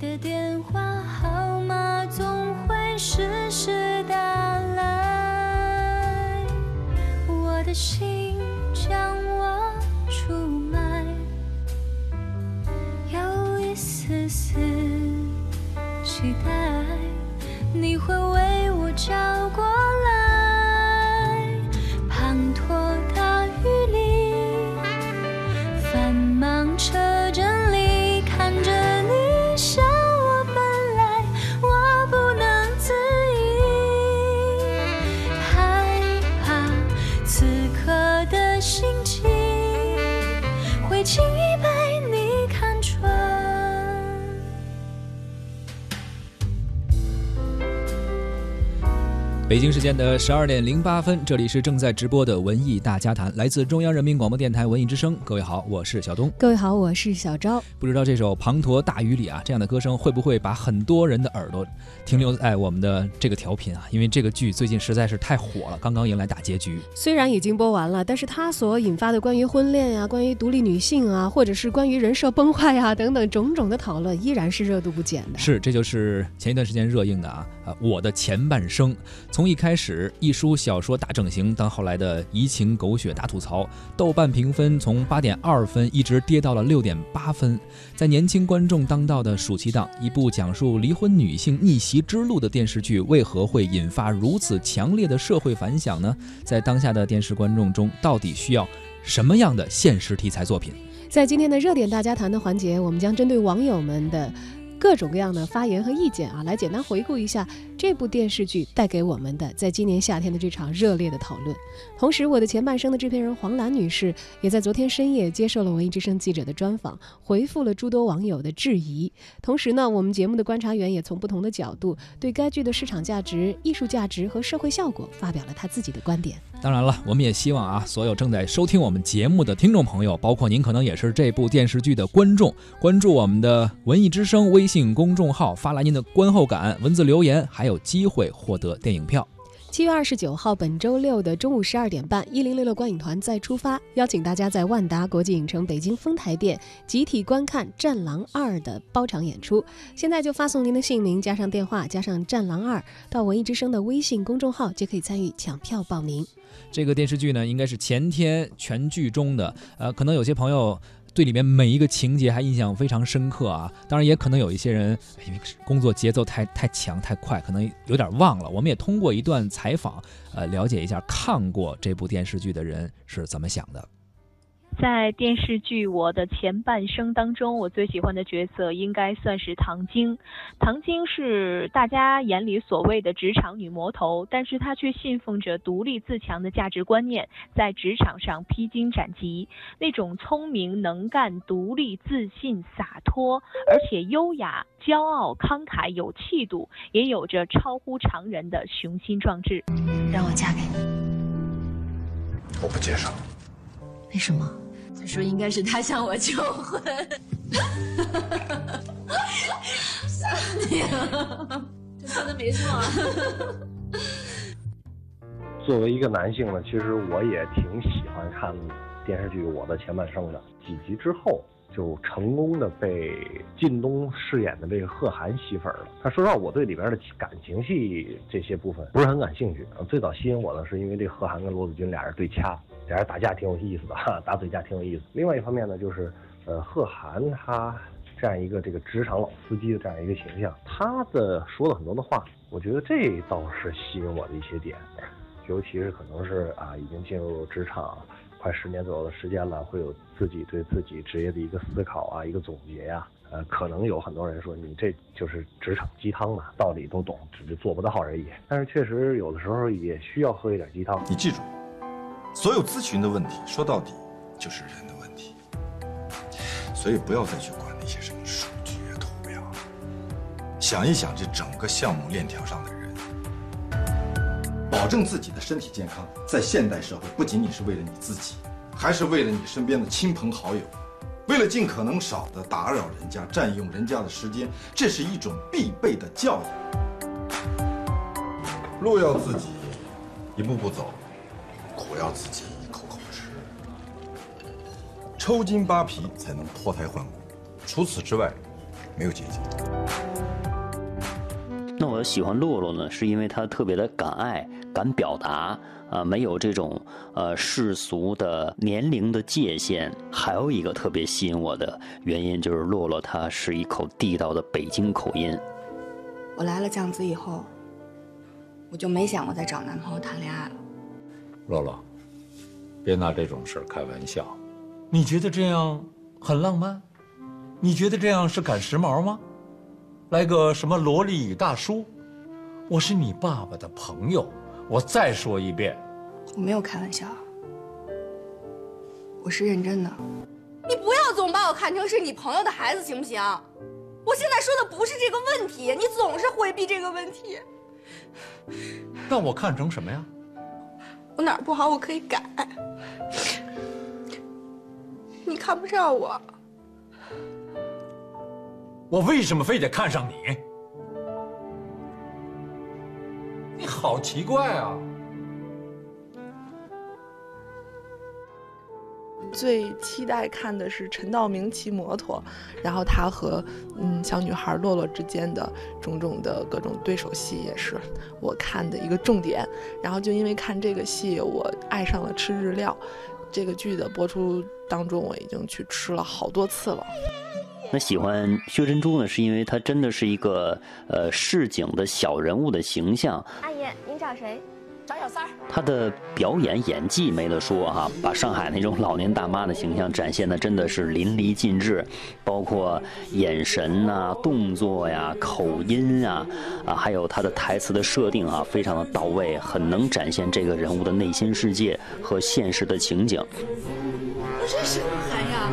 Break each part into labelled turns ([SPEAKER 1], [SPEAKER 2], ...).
[SPEAKER 1] 的电话号码总会时时打来，我的心将我出卖，有一丝丝期待，你会为我找过的心情会轻易
[SPEAKER 2] 北京时间的十二点零八分，这里是正在直播的文艺大家谈，来自中央人民广播电台文艺之声。各位好，我是小东。
[SPEAKER 3] 各位好，我是小昭。
[SPEAKER 2] 不知道这首《滂沱大雨里》啊，这样的歌声会不会把很多人的耳朵停留在我们的这个调频啊？因为这个剧最近实在是太火了，刚刚迎来大结局。
[SPEAKER 3] 虽然已经播完了，但是它所引发的关于婚恋呀、关于独立女性啊，或者是关于人设崩坏呀等等种种的讨论，依然是热度不减的。
[SPEAKER 2] 是，这就是前一段时间热映的啊，啊，我的前半生。从从一开始一书小说大整形，到后来的移情狗血大吐槽，豆瓣评分从八点二分一直跌到了六点八分。在年轻观众当道的暑期档，一部讲述离婚女性逆袭之路的电视剧，为何会引发如此强烈的社会反响呢？在当下的电视观众中，到底需要什么样的现实题材作品？
[SPEAKER 3] 在今天的热点大家谈的环节，我们将针对网友们的各种各样的发言和意见啊，来简单回顾一下这部电视剧带给我们的在今年夏天的这场热烈的讨论。同时，我的前半生的制片人黄兰女士也在昨天深夜接受了文艺之声记者的专访，回复了诸多网友的质疑。同时呢，我们节目的观察员也从不同的角度对该剧的市场价值、艺术价值和社会效果发表了他自己的观点。
[SPEAKER 2] 当然了，我们也希望啊，所有正在收听我们节目的听众朋友，包括您可能也是这部电视剧的观众，关注我们的文艺之声微信公众号，发来您的观后感、文字留言，还有机会获得电影票。
[SPEAKER 3] 七月二十九号，本周六的中午十二点半，一零六六观影团再出发，邀请大家在万达国际影城北京丰台店集体观看《战狼二》的包场演出。现在就发送您的姓名加上电话加上《战狼二》到文艺之声的微信公众号，就可以参与抢票报名。
[SPEAKER 2] 这个电视剧呢，应该是前天全剧终的，呃，可能有些朋友。对里面每一个情节还印象非常深刻啊！当然，也可能有一些人因为工作节奏太太强太快，可能有点忘了。我们也通过一段采访，呃，了解一下看过这部电视剧的人是怎么想的。
[SPEAKER 4] 在电视剧《我的前半生》当中，我最喜欢的角色应该算是唐晶。唐晶是大家眼里所谓的职场女魔头，但是她却信奉着独立自强的价值观念，在职场上披荆斩棘。那种聪明、能干、独立、自信、洒脱，而且优雅、骄傲、慷慨、有气度，也有着超乎常人的雄心壮志。
[SPEAKER 5] 让我嫁给你，
[SPEAKER 6] 我不接受。
[SPEAKER 5] 为什么？他说应该是他向我求婚。吓死你了！这说的没错。
[SPEAKER 7] 作为一个男性呢，其实我也挺喜欢看电视剧《我的前半生》的。几集之后，就成功的被靳东饰演的这个贺涵吸粉了。他说实话，我对里边的感情戏这些部分不是很感兴趣。最早吸引我的是因为这贺涵跟罗子君俩人对掐，俩人打架挺有意思的，打嘴架挺有意思。另外一方面呢，就是呃，贺涵他这样一个这个职场老司机的这样一个形象，他的说了很多的话，我觉得这倒是吸引我的一些点。尤其是可能是啊，已经进入职场快十年左右的时间了，会有自己对自己职业的一个思考啊，一个总结呀。呃，可能有很多人说你这就是职场鸡汤嘛，道理都懂，只是做不到而已。但是确实有的时候也需要喝一点鸡汤。
[SPEAKER 6] 你记住，所有咨询的问题，说到底就是人的问题。所以不要再去管那些什么数据啊、图表，想一想这整个项目链条上的人。保证自己的身体健康，在现代社会不仅仅是为了你自己，还是为了你身边的亲朋好友，为了尽可能少的打扰人家、占用人家的时间，这是一种必备的教养。路要自己一步步走，苦要自己一口口吃。抽筋扒皮才能脱胎换骨，除此之外，没有捷径。
[SPEAKER 8] 那我喜欢洛洛呢，是因为他特别的敢爱、敢表达，啊，没有这种呃世俗的年龄的界限。还有一个特别吸引我的原因，就是洛洛她是一口地道的北京口音。
[SPEAKER 9] 我来了酱子以后，我就没想过再找男朋友谈恋爱了。
[SPEAKER 10] 洛洛，别拿这种事儿开玩笑。你觉得这样很浪漫？你觉得这样是赶时髦吗？来个什么萝莉与大叔？我是你爸爸的朋友，我再说一遍，
[SPEAKER 9] 我没有开玩笑，我是认真的。你不要总把我看成是你朋友的孩子，行不行？我现在说的不是这个问题，你总是回避这个问题。
[SPEAKER 10] 那我看成什么呀？
[SPEAKER 9] 我哪儿不好，我可以改。你看不上我，
[SPEAKER 10] 我为什么非得看上你？你好奇怪啊！
[SPEAKER 11] 最期待看的是陈道明骑摩托，然后他和嗯小女孩洛洛之间的种种的各种对手戏也是我看的一个重点。然后就因为看这个戏，我爱上了吃日料。这个剧的播出当中，我已经去吃了好多次了。
[SPEAKER 8] 那喜欢薛珍珠呢，是因为她真的是一个呃市井的小人物的形象。
[SPEAKER 12] 阿姨，您找谁？找小三儿。
[SPEAKER 8] 她的表演演技没得说哈，把上海那种老年大妈的形象展现的真的是淋漓尽致，包括眼神呐、动作呀、口音啊，啊，还有她的台词的设定啊，非常的到位，很能展现这个人物的内心世界和现实的情景。
[SPEAKER 5] 这什么孩呀？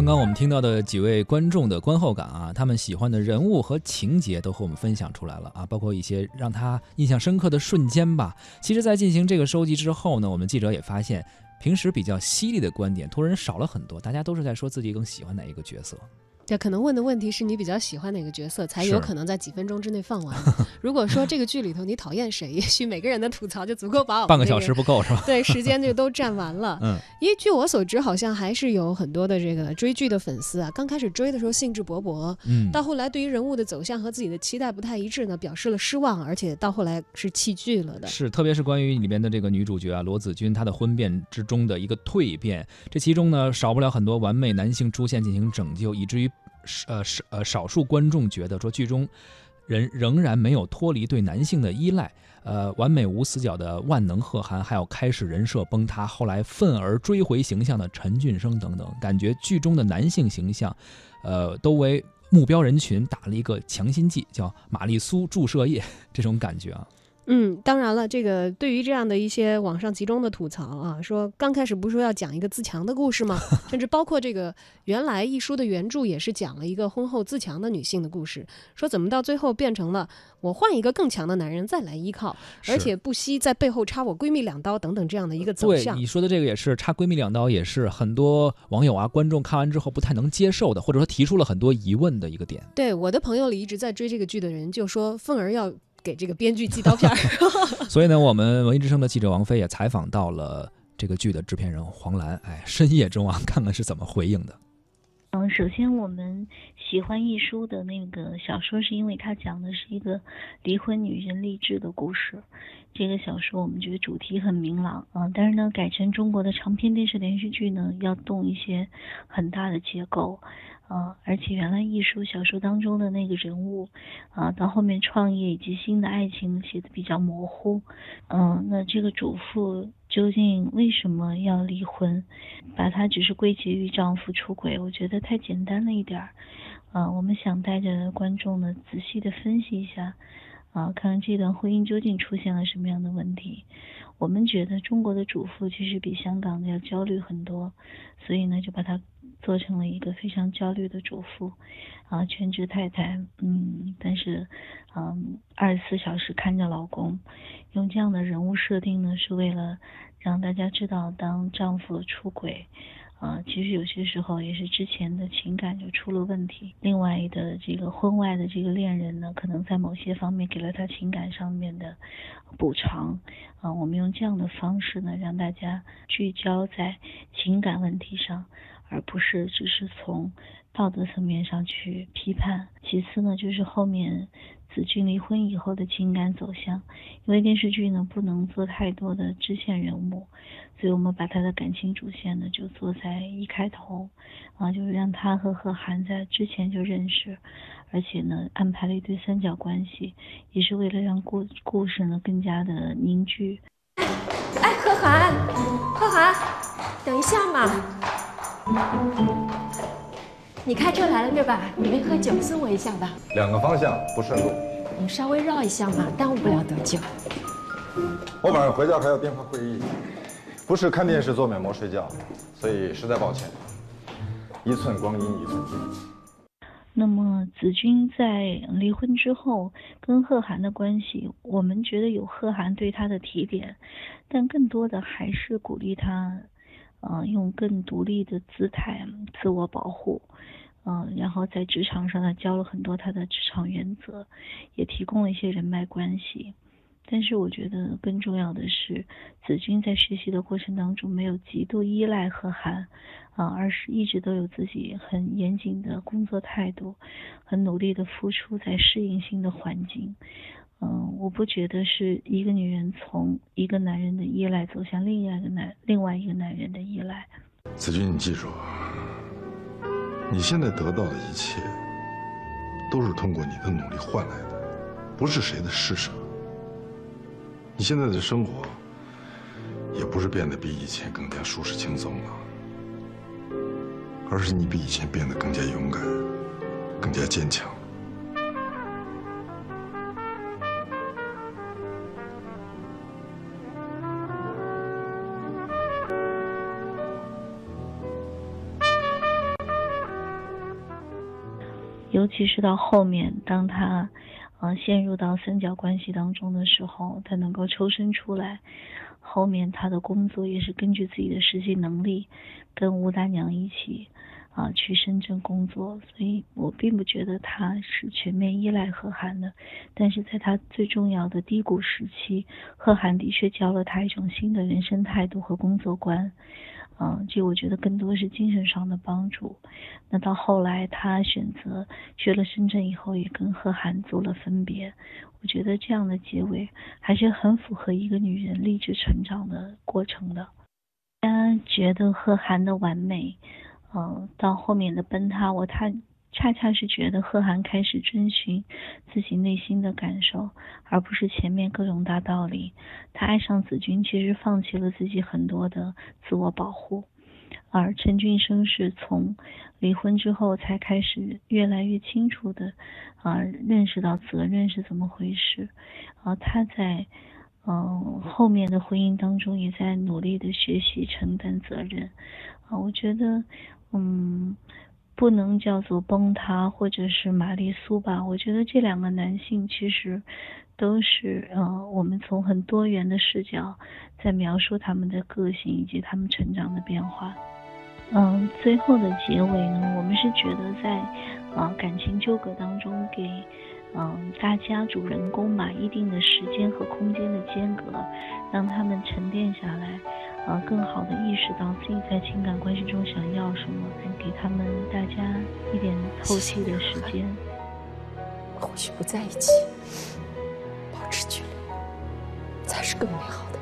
[SPEAKER 2] 刚刚我们听到的几位观众的观后感啊，他们喜欢的人物和情节都和我们分享出来了啊，包括一些让他印象深刻的瞬间吧。其实，在进行这个收集之后呢，我们记者也发现，平时比较犀利的观点突然少了很多，大家都是在说自己更喜欢哪一个角色。
[SPEAKER 3] 这可能问的问题是你比较喜欢哪个角色，才有可能在几分钟之内放完。如果说这个剧里头你讨厌谁，也许每个人的吐槽就足够把我
[SPEAKER 2] 半个小时不够是吧？
[SPEAKER 3] 对，时间就都占完了。嗯，因为据我所知，好像还是有很多的这个追剧的粉丝啊，刚开始追的时候兴致勃勃，嗯，到后来对于人物的走向和自己的期待不太一致呢，表示了失望，而且到后来是弃剧了的。
[SPEAKER 2] 是，特别是关于里面的这个女主角啊，罗子君她的婚变之中的一个蜕变，这其中呢少不了很多完美男性出现进行拯救，以至于。呃，少呃，少数观众觉得说剧中人仍然没有脱离对男性的依赖，呃，完美无死角的万能贺涵，还有开始人设崩塌，后来愤而追回形象的陈俊生等等，感觉剧中的男性形象，呃，都为目标人群打了一个强心剂，叫玛丽苏注射液，这种感觉啊。
[SPEAKER 3] 嗯，当然了，这个对于这样的一些网上集中的吐槽啊，说刚开始不是说要讲一个自强的故事吗？甚至包括这个原来一书的原著也是讲了一个婚后自强的女性的故事，说怎么到最后变成了我换一个更强的男人再来依靠，而且不惜在背后插我闺蜜两刀等等这样的一个走向。
[SPEAKER 2] 对你说的这个也是插闺蜜两刀，也是很多网友啊观众看完之后不太能接受的，或者说提出了很多疑问的一个点。
[SPEAKER 3] 对我的朋友里一直在追这个剧的人就说凤儿要。给这个编剧寄刀片儿，
[SPEAKER 2] 所以呢，我们文艺之声的记者王菲也采访到了这个剧的制片人黄澜，哎，深夜中啊，看看是怎么回应的。
[SPEAKER 13] 嗯，首先我们喜欢一书的那个小说，是因为它讲的是一个离婚女人励志的故事。这个小说我们觉得主题很明朗啊，但是呢，改成中国的长篇电视连续剧呢，要动一些很大的结构。啊，而且原来艺术小说当中的那个人物，啊，到后面创业以及新的爱情写的比较模糊，嗯，那这个主妇究竟为什么要离婚？把她只是归结于丈夫出轨，我觉得太简单了一点儿。啊，我们想带着观众呢仔细的分析一下，啊，看看这段婚姻究竟出现了什么样的问题。我们觉得中国的主妇其实比香港的要焦虑很多，所以呢就把它。做成了一个非常焦虑的主妇，啊，全职太太，嗯，但是，嗯，二十四小时看着老公，用这样的人物设定呢，是为了让大家知道，当丈夫出轨。啊，其实有些时候也是之前的情感就出了问题。另外的这个婚外的这个恋人呢，可能在某些方面给了他情感上面的补偿。啊，我们用这样的方式呢，让大家聚焦在情感问题上，而不是只是从道德层面上去批判。其次呢，就是后面。子君离婚以后的情感走向，因为电视剧呢不能做太多的支线人物，所以我们把他的感情主线呢就做在一开头，啊，就是让他和贺涵在之前就认识，而且呢安排了一对三角关系，也是为了让故故事呢更加的凝聚。
[SPEAKER 12] 哎，贺涵，贺涵，等一下嘛，你开车来了对吧？你没喝酒，送我一下吧。
[SPEAKER 6] 两个方向不顺路，
[SPEAKER 12] 你稍微绕一下嘛，耽误不了多久。
[SPEAKER 6] 我晚上回家还要电话会议，不是看电视做美膜睡觉，所以实在抱歉。一寸光阴一寸金。
[SPEAKER 13] 那么子君在离婚之后跟贺涵的关系，我们觉得有贺涵对他的提点，但更多的还是鼓励他。嗯，用更独立的姿态自我保护，嗯，然后在职场上呢教了很多他的职场原则，也提供了一些人脉关系。但是我觉得更重要的是，子君在学习的过程当中没有极度依赖贺涵，啊，而是一直都有自己很严谨的工作态度，很努力的付出在适应新的环境。嗯，我不觉得是一个女人从一个男人的依赖走向另外一个男另外一个男人的依赖。
[SPEAKER 6] 子君，你记住，你现在得到的一切，都是通过你的努力换来的，不是谁的施舍。你现在的生活，也不是变得比以前更加舒适轻松了，而是你比以前变得更加勇敢，更加坚强。
[SPEAKER 13] 尤其是到后面，当他，呃，陷入到三角关系当中的时候，他能够抽身出来。后面他的工作也是根据自己的实际能力，跟吴大娘一起，啊，去深圳工作。所以我并不觉得他是全面依赖贺涵的，但是在他最重要的低谷时期，贺涵的确教了他一种新的人生态度和工作观。嗯，这我觉得更多是精神上的帮助。那到后来，他选择去了深圳以后，也跟贺涵做了分别。我觉得这样的结尾还是很符合一个女人励志成长的过程的。大家觉得贺涵的完美，嗯，到后面的崩塌，我他。恰恰是觉得贺涵开始遵循自己内心的感受，而不是前面各种大道理。他爱上子君，其实放弃了自己很多的自我保护。而陈俊生是从离婚之后才开始越来越清楚的啊认识到责任是怎么回事。啊，他在嗯后面的婚姻当中也在努力的学习承担责任。啊，我觉得嗯。不能叫做崩塌或者是玛丽苏吧？我觉得这两个男性其实都是呃，我们从很多元的视角在描述他们的个性以及他们成长的变化。嗯，最后的结尾呢，我们是觉得在啊感情纠葛当中给嗯大家主人公吧一定的时间和空间的间隔，让他们沉淀下来。呃，更好的意识到自己在情感关系中想要什么，给他们大家一点透气的时间。
[SPEAKER 12] 或许不在一起，保持距离，才是更美好的。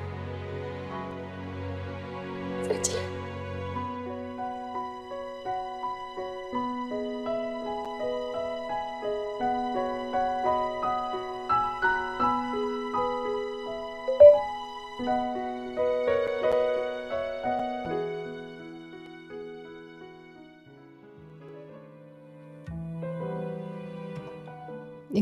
[SPEAKER 12] 再见。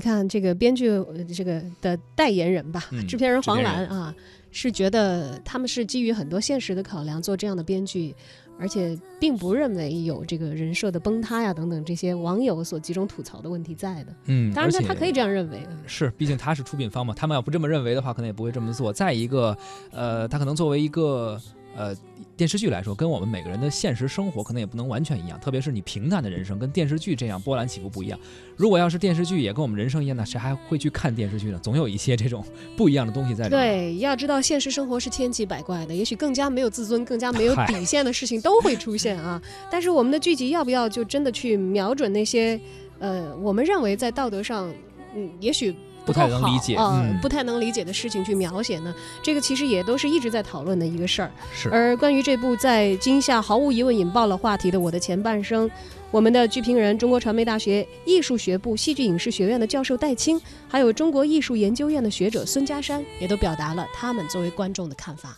[SPEAKER 3] 看这个编剧呃这个的代言人吧，
[SPEAKER 2] 嗯
[SPEAKER 3] 制片人黄澜啊，是觉得他们是基于很多现实的考量做这样的编剧，而且并不认为有这个人设的崩塌呀等等这些网友所集中吐槽的问题在的。
[SPEAKER 2] 嗯，
[SPEAKER 3] 当然他他可以这样认为，
[SPEAKER 2] 是，毕竟他是出品方嘛，他们要不这么认为的话，可能也不会这么做。再一个，呃，他可能作为一个呃电视剧来说，跟我们每个人的现实生活可能也不能完全一样，特别是你平淡的人生跟电视剧这样波澜起伏不一样。如果要是电视剧也跟我们人生一样，那谁还会去看电视剧呢？总有一些这种不一样的东西在里面。
[SPEAKER 3] 对，要知道现实生活是千奇百怪的，也许更加没有自尊、更加没有底线的事情都会出现啊。但是我们的剧集要不要就真的去瞄准那些，呃，我们认为在道德上，嗯，也许
[SPEAKER 2] 不太能理解
[SPEAKER 3] 啊、
[SPEAKER 2] 嗯
[SPEAKER 3] 不太能理解的事情去描写呢？这个其实也都是一直在讨论的一个事儿。
[SPEAKER 2] 是
[SPEAKER 3] 而关于这部在今夏毫无疑问引爆了话题的《我的前半生》，我们的剧评人、中国传媒大学艺术学部戏剧影视学院的教授戴青，还有中国艺术研究院的学者孙家山，也都表达了他们作为观众的看法。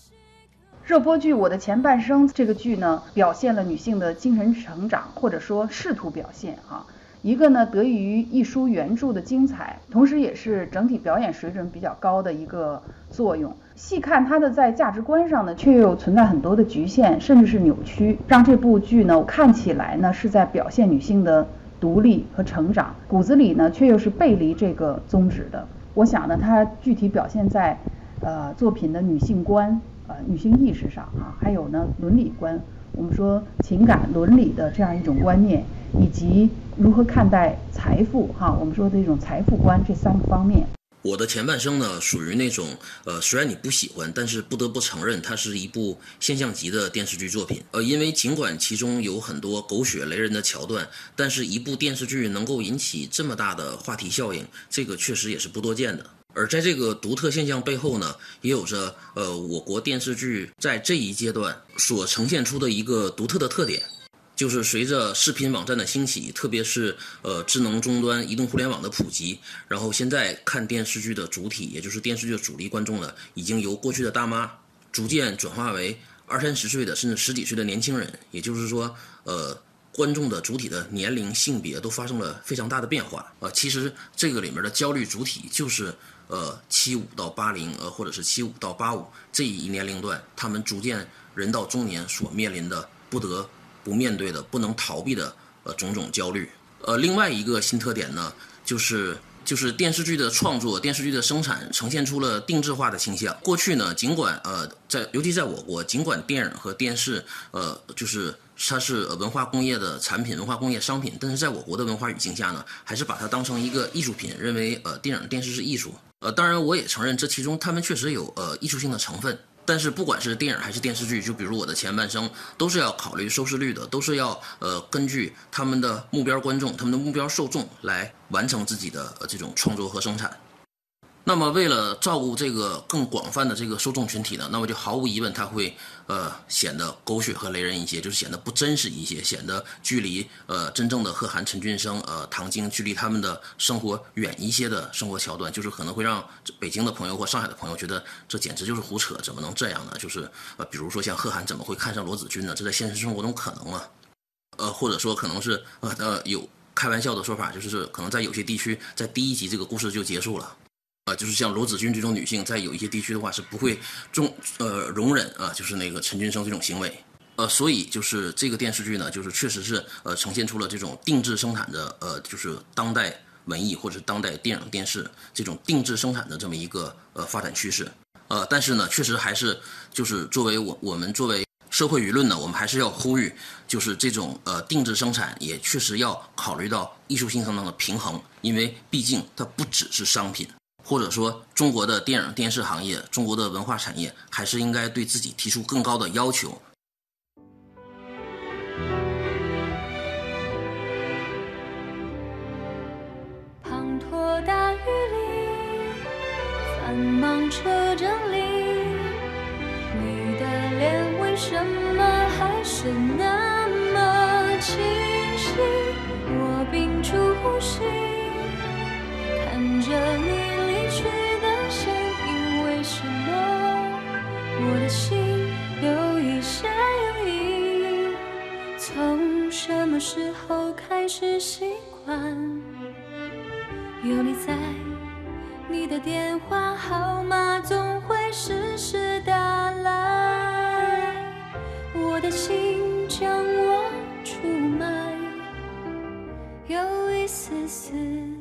[SPEAKER 14] 热播剧《我的前半生》这个剧呢，表现了女性的精神成长，或者说试图表现哈、一个呢得益于一书原著的精彩，同时也是整体表演水准比较高的一个作用。细看它的在价值观上呢，却又存在很多的局限，甚至是扭曲，让这部剧呢看起来呢是在表现女性的独立和成长，骨子里呢却又是背离这个宗旨的。我想呢，它具体表现在呃作品的女性观、呃女性意识上啊，还有呢伦理观，我们说情感伦理的这样一种观念，以及如何看待财富哈，我们说的这种财富观这三个方面。
[SPEAKER 15] 我的前半生呢，属于那种呃，虽然你不喜欢，但是不得不承认，它是一部现象级的电视剧作品。呃，因为尽管其中有很多狗血雷人的桥段，但是一部电视剧能够引起这么大的话题效应，这个确实也是不多见的。而在这个独特现象背后呢，也有着呃我国电视剧在这一阶段所呈现出的一个独特的特点。就是随着视频网站的兴起，特别是呃智能终端、移动互联网的普及，然后现在看电视剧的主体，也就是电视剧的主力观众呢，已经由过去的大妈逐渐转化为二三十岁的甚至十几岁的年轻人。也就是说，呃，观众的主体的年龄、性别都发生了非常大的变化啊、呃。其实这个里面的焦虑主体就是呃七五到八零，呃或者是七五到八五这一年龄段，他们逐渐人到中年所面临的不得。不面对的、不能逃避的呃种种焦虑。呃，另外一个新特点呢，就是就是电视剧的创作、电视剧的生产呈现出了定制化的倾向。过去呢，尽管呃在尤其在我国，尽管电影和电视呃就是它是文化工业的产品、文化工业商品，但是在我国的文化语境下呢，还是把它当成一个艺术品，认为呃电影、电视是艺术。呃，当然我也承认这其中他们确实有呃艺术性的成分。但是不管是电影还是电视剧，就比如我的前半生，都是要考虑收视率的，都是要呃根据他们的目标观众、他们的目标受众来完成自己的呃这种创作和生产。那么为了照顾这个更广泛的这个受众群体呢，那么就毫无疑问它会呃显得狗血和雷人一些，就是显得不真实一些，显得距离呃真正的贺涵、陈俊生、呃唐晶距离他们的生活远一些的生活桥段，就是可能会让北京的朋友或上海的朋友觉得这简直就是胡扯，怎么能这样呢？就是呃比如说像贺涵怎么会看上罗子君呢？这在现实生活中可能吗？呃或者说可能是呃呃有开玩笑的说法，就是可能在有些地区在第一集这个故事就结束了。啊，就是像罗子君这种女性，在有一些地区的话是不会中呃容忍啊，就是那个陈俊生这种行为。呃，所以就是这个电视剧呢，就是确实是呃呈现出了这种定制生产的呃，就是当代文艺或者当代电影电视这种定制生产的这么一个呃发展趋势。呃，但是呢，确实还是就是作为我我们作为社会舆论呢，我们还是要呼吁，就是这种呃定制生产也确实要考虑到艺术性上的平衡，因为毕竟它不只是商品。或者说，中国的电影电视行业，中国的文化产业，还是应该对自己提出更高的要求。
[SPEAKER 1] 滂沱大雨里，繁忙车阵里，你的脸为什么还是那时候开始习惯有你在，你的电话号码总会时时打来，我的心将我出卖，有一丝丝。